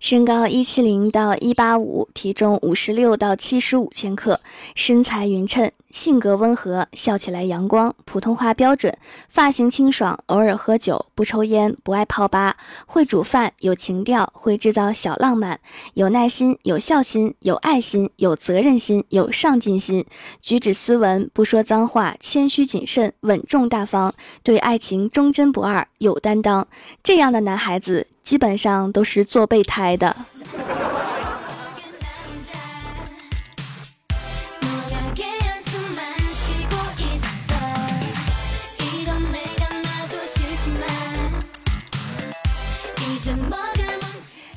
身高一七零到一八五，体重五十六到七十五千克，身材匀称，性格温和，笑起来阳光，普通话标准，发型清爽，偶尔喝酒，不抽烟，不爱泡吧，会煮饭，有情调，会制造小浪漫，有耐心，有孝心，有爱心，有责任心，有上进心，举止斯文，不说脏话，谦虚谨慎，稳重大方，对爱情忠贞不二，有担当。这样的男孩子。基本上都是做备胎的。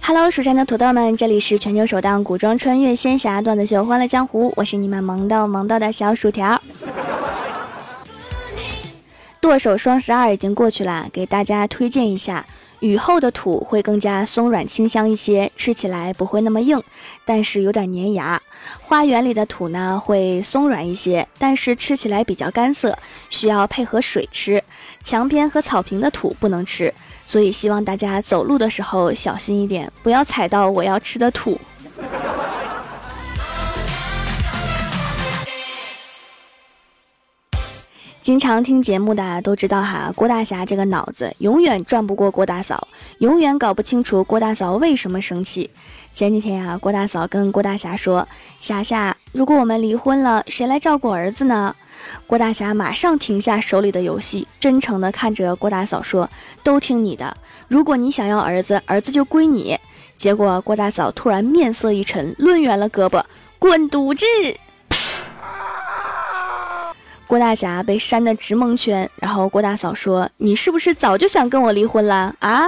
Hello，蜀山的土豆们，这里是全球首档古装穿越仙侠段子秀《欢乐江湖》，我是你们萌到萌到的小薯条。剁手双十二已经过去了，给大家推荐一下。雨后的土会更加松软清香一些，吃起来不会那么硬，但是有点粘牙。花园里的土呢会松软一些，但是吃起来比较干涩，需要配合水吃。墙边和草坪的土不能吃，所以希望大家走路的时候小心一点，不要踩到我要吃的土。经常听节目的都知道哈，郭大侠这个脑子永远转不过郭大嫂，永远搞不清楚郭大嫂为什么生气。前几天啊，郭大嫂跟郭大侠说：“侠侠，如果我们离婚了，谁来照顾儿子呢？”郭大侠马上停下手里的游戏，真诚地看着郭大嫂说：“都听你的，如果你想要儿子，儿子就归你。”结果郭大嫂突然面色一沉，抡圆了胳膊，滚犊子！郭大侠被扇得直蒙圈，然后郭大嫂说：“你是不是早就想跟我离婚了啊？”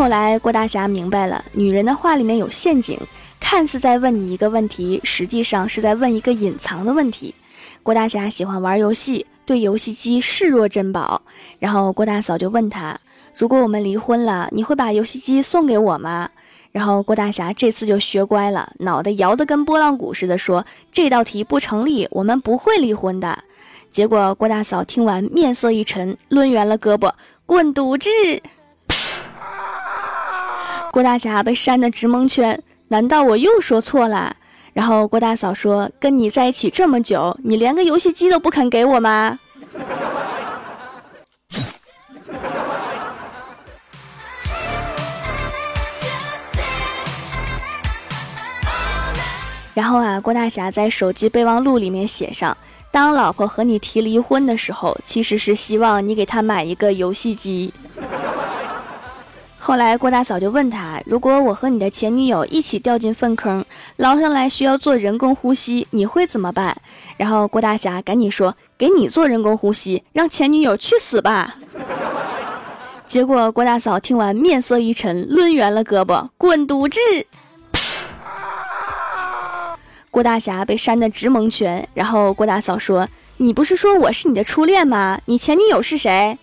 后来郭大侠明白了，女人的话里面有陷阱，看似在问你一个问题，实际上是在问一个隐藏的问题。郭大侠喜欢玩游戏，对游戏机视若珍宝，然后郭大嫂就问他：“如果我们离婚了，你会把游戏机送给我吗？”然后郭大侠这次就学乖了，脑袋摇得跟拨浪鼓似的，说：“这道题不成立，我们不会离婚的。”结果郭大嫂听完面色一沉，抡圆了胳膊，滚犊子！郭大侠被扇得直蒙圈，难道我又说错了？然后郭大嫂说：“跟你在一起这么久，你连个游戏机都不肯给我吗？” 然后啊，郭大侠在手机备忘录里面写上：“当老婆和你提离婚的时候，其实是希望你给她买一个游戏机。”后来郭大嫂就问他：“如果我和你的前女友一起掉进粪坑，捞上来需要做人工呼吸，你会怎么办？”然后郭大侠赶紧说：“给你做人工呼吸，让前女友去死吧。”结果郭大嫂听完面色一沉，抡圆了胳膊，滚犊子！郭大侠被扇得直蒙圈，然后郭大嫂说：“你不是说我是你的初恋吗？你前女友是谁？”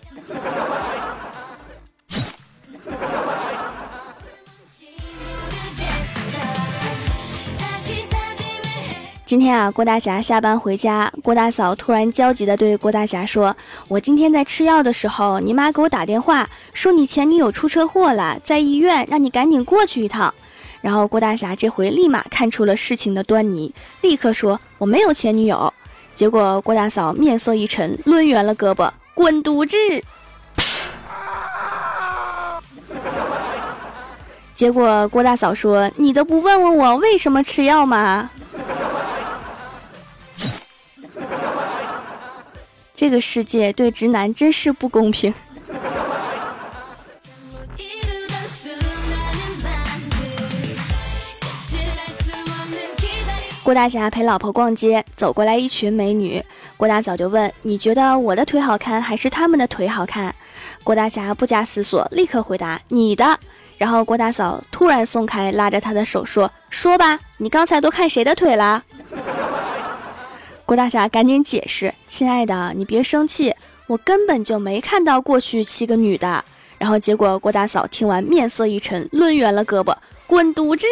今天啊，郭大侠下班回家，郭大嫂突然焦急地对郭大侠说：“我今天在吃药的时候，你妈给我打电话说你前女友出车祸了，在医院，让你赶紧过去一趟。”然后郭大侠这回立马看出了事情的端倪，立刻说：“我没有前女友。”结果郭大嫂面色一沉，抡圆了胳膊，滚犊子！结果郭大嫂说：“你都不问问我为什么吃药吗？”这个世界对直男真是不公平。郭大侠陪老婆逛街，走过来一群美女。郭大嫂就问：“你觉得我的腿好看，还是他们的腿好看？”郭大侠不假思索，立刻回答：“你的。”然后郭大嫂突然松开拉着他的手说：“说吧，你刚才都看谁的腿了？”郭大侠赶紧解释：“亲爱的，你别生气，我根本就没看到过去七个女的。”然后结果郭大嫂听完面色一沉，抡圆了胳膊，滚犊子！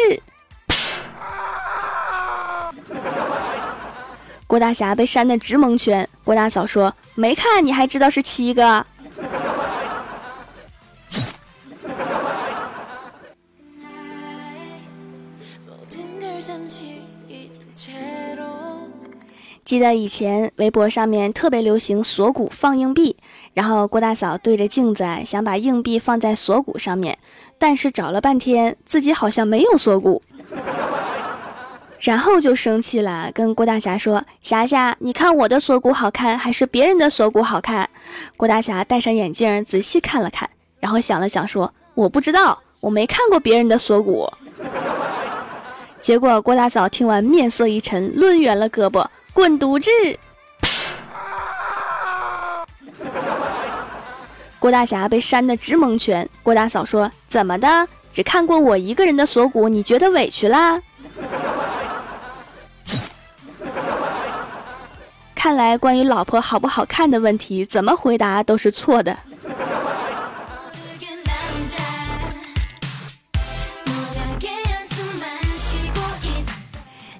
郭大侠被扇得直蒙圈。郭大嫂说：“没看你还知道是七个。”记得以前微博上面特别流行锁骨放硬币，然后郭大嫂对着镜子想把硬币放在锁骨上面，但是找了半天自己好像没有锁骨，然后就生气了，跟郭大侠说：“霞霞，你看我的锁骨好看还是别人的锁骨好看？”郭大侠戴上眼镜仔细看了看，然后想了想说：“我不知道，我没看过别人的锁骨。”结果郭大嫂听完面色一沉，抡圆了胳膊。滚犊子！郭大侠被扇得直蒙圈。郭大嫂说：“怎么的？只看过我一个人的锁骨，你觉得委屈啦？”看来关于老婆好不好看的问题，怎么回答都是错的。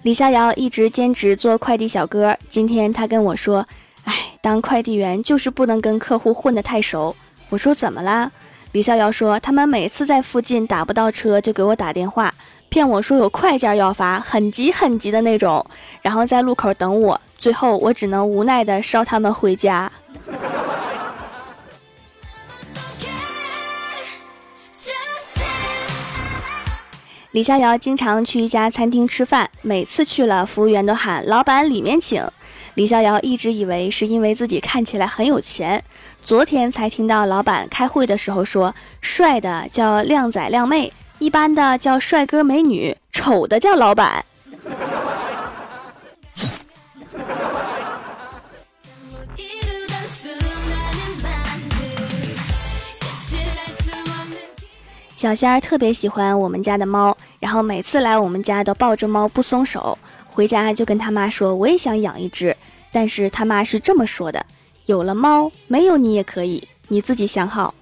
李逍遥一直兼职做快递小哥，今天他跟我说：“哎，当快递员就是不能跟客户混得太熟。”我说：“怎么啦？”李逍遥说：“他们每次在附近打不到车，就给我打电话，骗我说有快件要发，很急很急的那种，然后在路口等我。最后我只能无奈的捎他们回家。”李逍遥经常去一家餐厅吃饭，每次去了，服务员都喊“老板里面请”。李逍遥一直以为是因为自己看起来很有钱，昨天才听到老板开会的时候说：“帅的叫靓仔靓妹，一般的叫帅哥美女，丑的叫老板。”小仙儿特别喜欢我们家的猫，然后每次来我们家都抱着猫不松手。回家就跟他妈说：“我也想养一只。”但是他妈是这么说的：“有了猫，没有你也可以，你自己想好。”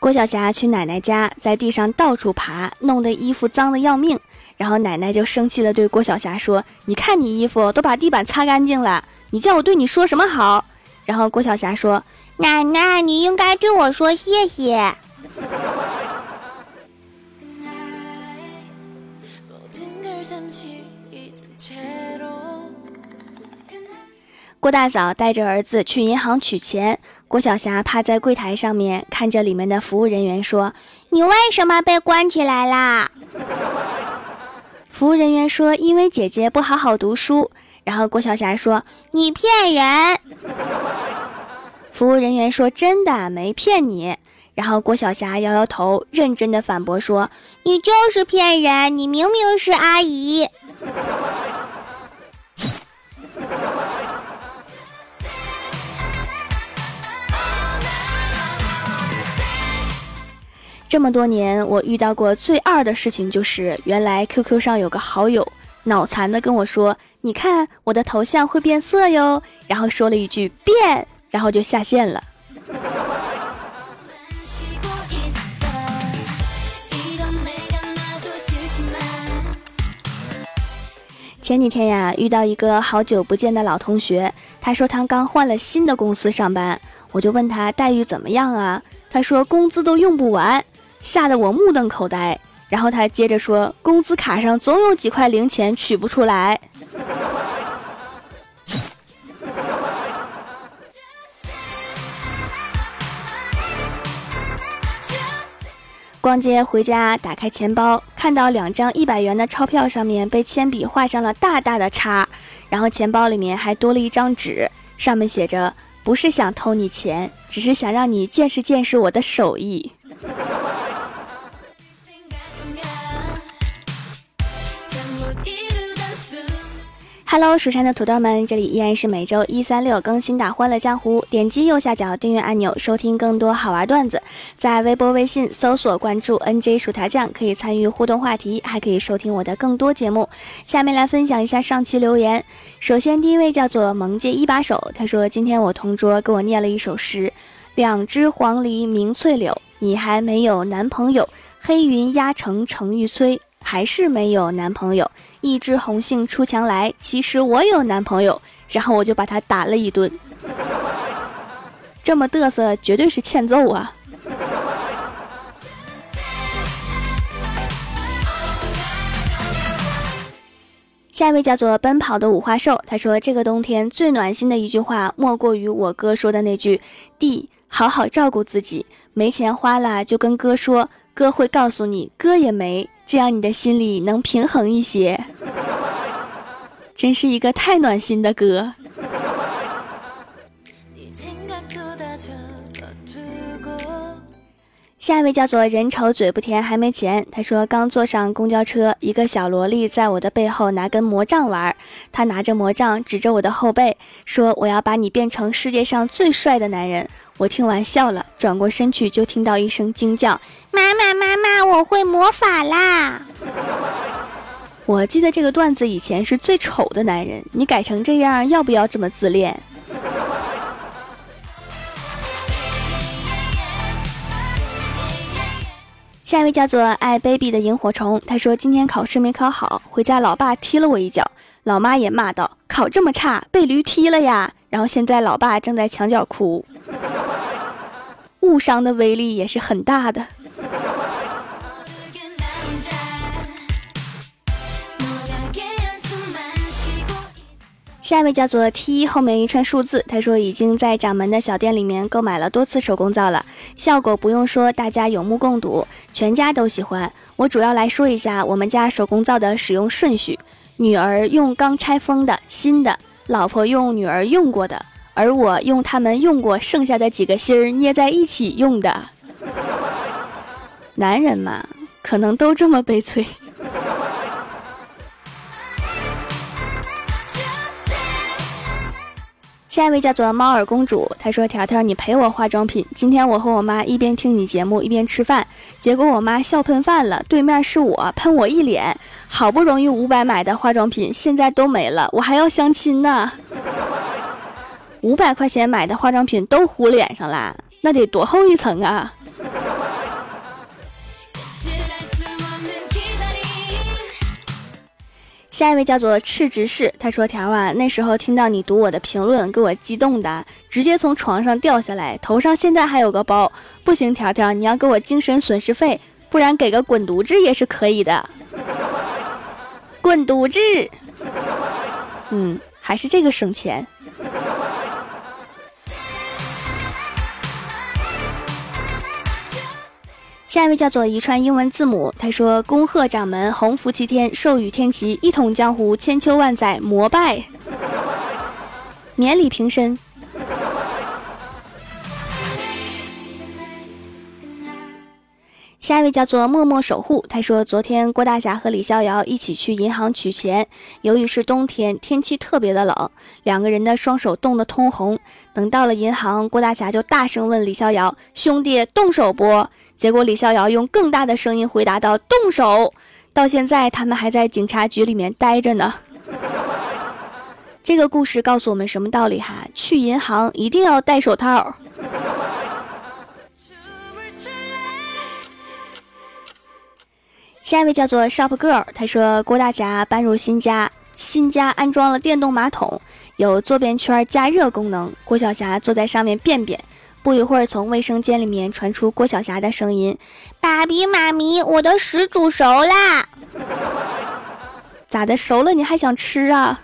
郭晓霞去奶奶家，在地上到处爬，弄得衣服脏的要命。然后奶奶就生气的对郭晓霞说：“你看你衣服都把地板擦干净了，你叫我对你说什么好？”然后郭晓霞说：“奶奶，你应该对我说谢谢。”郭大嫂带着儿子去银行取钱，郭晓霞趴在柜台上面看着里面的服务人员说：“你为什么被关起来啦？”服务人员说：“因为姐姐不好好读书。”然后郭晓霞说：“你骗人！”服务人员说：“真的没骗你。”然后郭晓霞摇摇头，认真的反驳说：“你就是骗人！你明明是阿姨。”这么多年，我遇到过最二的事情就是，原来 QQ 上有个好友脑残的跟我说：“你看我的头像会变色哟。”然后说了一句“变”，然后就下线了。前几天呀，遇到一个好久不见的老同学，他说他刚换了新的公司上班，我就问他待遇怎么样啊？他说工资都用不完。吓得我目瞪口呆，然后他接着说：“工资卡上总有几块零钱取不出来。”逛街回家，打开钱包，看到两张一百元的钞票上面被铅笔画上了大大的叉，然后钱包里面还多了一张纸，上面写着：“不是想偷你钱，只是想让你见识见识我的手艺。” Hello，蜀山的土豆们，这里依然是每周一、三、六更新的《欢乐江湖》。点击右下角订阅按钮，收听更多好玩段子。在微博、微信搜索关注 “nj 薯条酱”，可以参与互动话题，还可以收听我的更多节目。下面来分享一下上期留言。首先，第一位叫做“萌界一把手”，他说：“今天我同桌给我念了一首诗。”两只黄鹂鸣翠柳，你还没有男朋友。黑云压城城欲摧，还是没有男朋友。一枝红杏出墙来，其实我有男朋友。然后我就把他打了一顿。这么嘚瑟，绝对是欠揍啊！下一位叫做奔跑的五花兽，他说：“这个冬天最暖心的一句话，莫过于我哥说的那句：‘弟，好好照顾自己，没钱花了就跟哥说，哥会告诉你，哥也没，这样你的心里能平衡一些。’真是一个太暖心的歌。”下一位叫做人丑嘴不甜还没钱。他说刚坐上公交车，一个小萝莉在我的背后拿根魔杖玩。他拿着魔杖指着我的后背，说我要把你变成世界上最帅的男人。我听完笑了，转过身去就听到一声惊叫：“妈妈妈妈，我会魔法啦！”我记得这个段子以前是最丑的男人，你改成这样，要不要这么自恋？下一位叫做爱 baby 的萤火虫，他说今天考试没考好，回家老爸踢了我一脚，老妈也骂道：“考这么差，被驴踢了呀！”然后现在老爸正在墙角哭，误伤的威力也是很大的。下一位叫做 T 后面一串数字，他说已经在掌门的小店里面购买了多次手工皂了，效果不用说，大家有目共睹，全家都喜欢。我主要来说一下我们家手工皂的使用顺序：女儿用刚拆封的新的，老婆用女儿用过的，而我用他们用过剩下的几个芯儿捏在一起用的。男人嘛，可能都这么悲催。下一位叫做猫耳公主，她说：“条条，你陪我化妆品。今天我和我妈一边听你节目一边吃饭，结果我妈笑喷饭了。对面是我，喷我一脸。好不容易五百买的化妆品，现在都没了，我还要相亲呢。五百块钱买的化妆品都糊脸上啦，那得多厚一层啊！”下一位叫做赤执事，他说：“条啊，那时候听到你读我的评论，给我激动的，直接从床上掉下来，头上现在还有个包。不行，条条，你要给我精神损失费，不然给个滚犊子也是可以的。滚犊子，嗯，还是这个省钱。”下一位叫做一串英文字母，他说：“恭贺掌门鸿福齐天，寿与天齐，一统江湖，千秋万载，膜拜，免礼平身。”下一位叫做默默守护，他说：“昨天郭大侠和李逍遥一起去银行取钱，由于是冬天，天气特别的冷，两个人的双手冻得通红。等到了银行，郭大侠就大声问李逍遥：‘兄弟，动手不？’”结果李逍遥用更大的声音回答道：“动手！”到现在他们还在警察局里面待着呢。这个故事告诉我们什么道理哈？去银行一定要戴手套。下一位叫做 Shop Girl，他说郭大侠搬入新家，新家安装了电动马桶，有坐便圈加热功能。郭晓霞坐在上面便便。不一会儿，从卫生间里面传出郭晓霞的声音：“爸比妈咪，我的屎煮熟啦！咋的？熟了你还想吃啊？”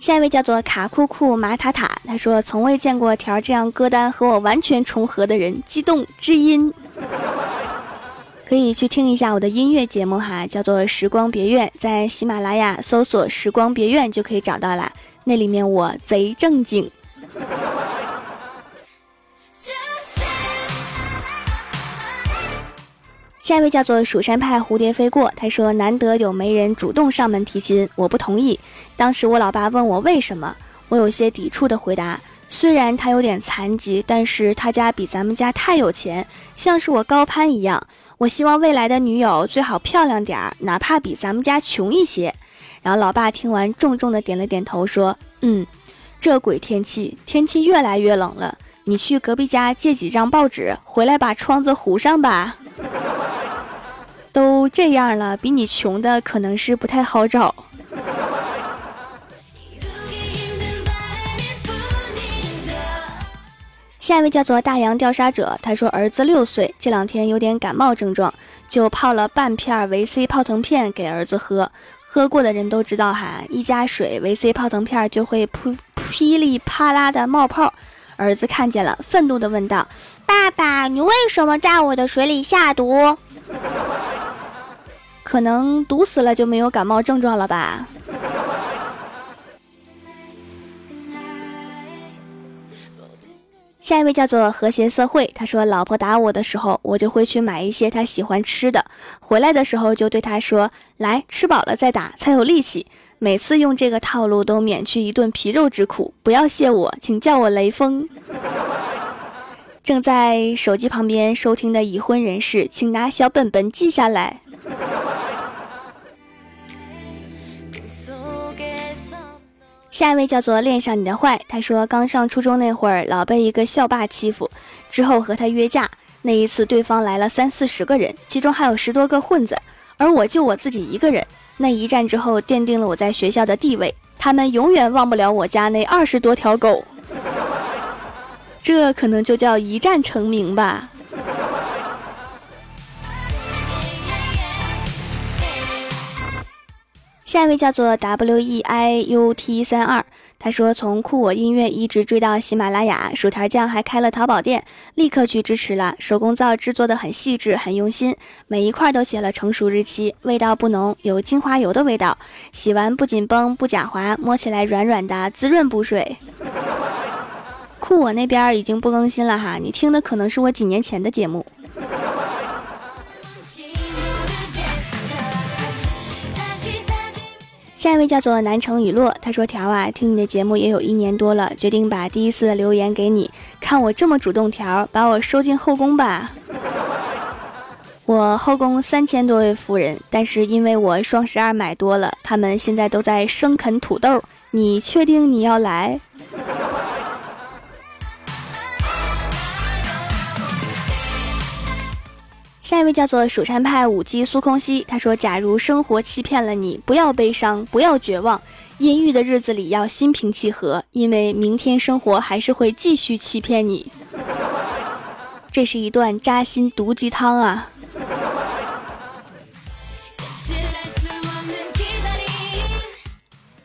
下一位叫做卡库库马塔塔，他说：“从未见过条这样歌单和我完全重合的人，激动知音。”可以去听一下我的音乐节目哈，叫做《时光别院》，在喜马拉雅搜索“时光别院”就可以找到啦。那里面我贼正经。下一位叫做蜀山派蝴蝶飞过，他说难得有媒人主动上门提亲，我不同意。当时我老爸问我为什么，我有些抵触的回答。虽然他有点残疾，但是他家比咱们家太有钱，像是我高攀一样。我希望未来的女友最好漂亮点儿，哪怕比咱们家穷一些。然后老爸听完，重重的点了点头，说：“嗯，这鬼天气，天气越来越冷了。你去隔壁家借几张报纸，回来把窗子糊上吧。都这样了，比你穷的可能是不太好找。”下一位叫做大洋调查者，他说儿子六岁，这两天有点感冒症状，就泡了半片维 C 泡腾片给儿子喝。喝过的人都知道哈，一加水，维 C 泡腾片就会噗噼里啪啦的冒泡。儿子看见了，愤怒的问道：“爸爸，你为什么在我的水里下毒？可能毒死了就没有感冒症状了吧？”下一位叫做和谐社会，他说：“老婆打我的时候，我就会去买一些她喜欢吃的，回来的时候就对她说：‘来吃饱了再打，才有力气。’每次用这个套路都免去一顿皮肉之苦。不要谢我，请叫我雷锋。”正在手机旁边收听的已婚人士，请拿小本本记下来。下一位叫做恋上你的坏，他说刚上初中那会儿，老被一个校霸欺负，之后和他约架。那一次对方来了三四十个人，其中还有十多个混子，而我就我自己一个人。那一战之后，奠定了我在学校的地位，他们永远忘不了我家那二十多条狗。这可能就叫一战成名吧。下一位叫做 W E I U T 三二，他说从酷我音乐一直追到喜马拉雅，薯条酱还开了淘宝店，立刻去支持了。手工皂制作的很细致，很用心，每一块都写了成熟日期，味道不浓，有精华油的味道，洗完不紧绷不假滑，摸起来软软的，滋润补水。酷我那边已经不更新了哈，你听的可能是我几年前的节目。下一位叫做南城雨落，他说：“条啊，听你的节目也有一年多了，决定把第一次的留言给你。看我这么主动，条把我收进后宫吧。我后宫三千多位夫人，但是因为我双十二买多了，他们现在都在生啃土豆。你确定你要来？”一位叫做蜀山派舞姬苏空兮，他说：“假如生活欺骗了你，不要悲伤，不要绝望，阴郁的日子里要心平气和，因为明天生活还是会继续欺骗你。”这是一段扎心毒鸡汤啊！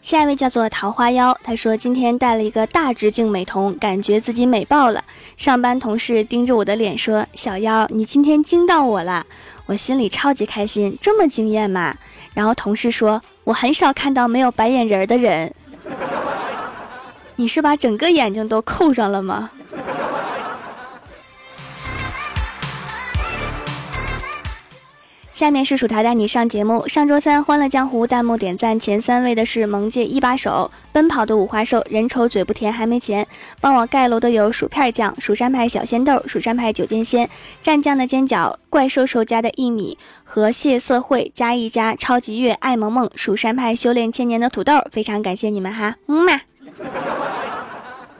下一位叫做桃花妖，他说今天戴了一个大直径美瞳，感觉自己美爆了。上班同事盯着我的脸说：“小妖，你今天惊到我了。”我心里超级开心，这么惊艳吗？然后同事说：“我很少看到没有白眼仁的人，你是把整个眼睛都扣上了吗？”下面是薯条带你上节目。上周三《欢乐江湖》弹幕点赞前三位的是萌界一把手、奔跑的五花兽、人丑嘴不甜还没钱。帮我盖楼的有薯片酱、蜀山派小鲜豆、蜀山派九剑仙、蘸酱的煎饺、怪兽兽家的一米和蟹色会加一加超级月爱萌萌、蜀山派修炼千年的土豆。非常感谢你们哈，么么。